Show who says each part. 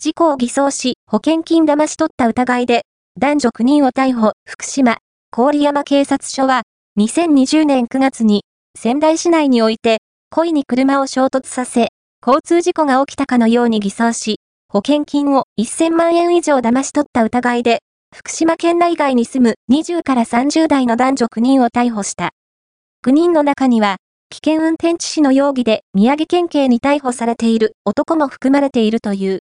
Speaker 1: 事故を偽装し、保険金騙し取った疑いで、男女9人を逮捕、福島、郡山警察署は、2020年9月に、仙台市内において、故意に車を衝突させ、交通事故が起きたかのように偽装し、保険金を1000万円以上騙し取った疑いで、福島県内外に住む20から30代の男女9人を逮捕した。9人の中には、危険運転致死の容疑で宮城県警に逮捕されている男も含まれているという。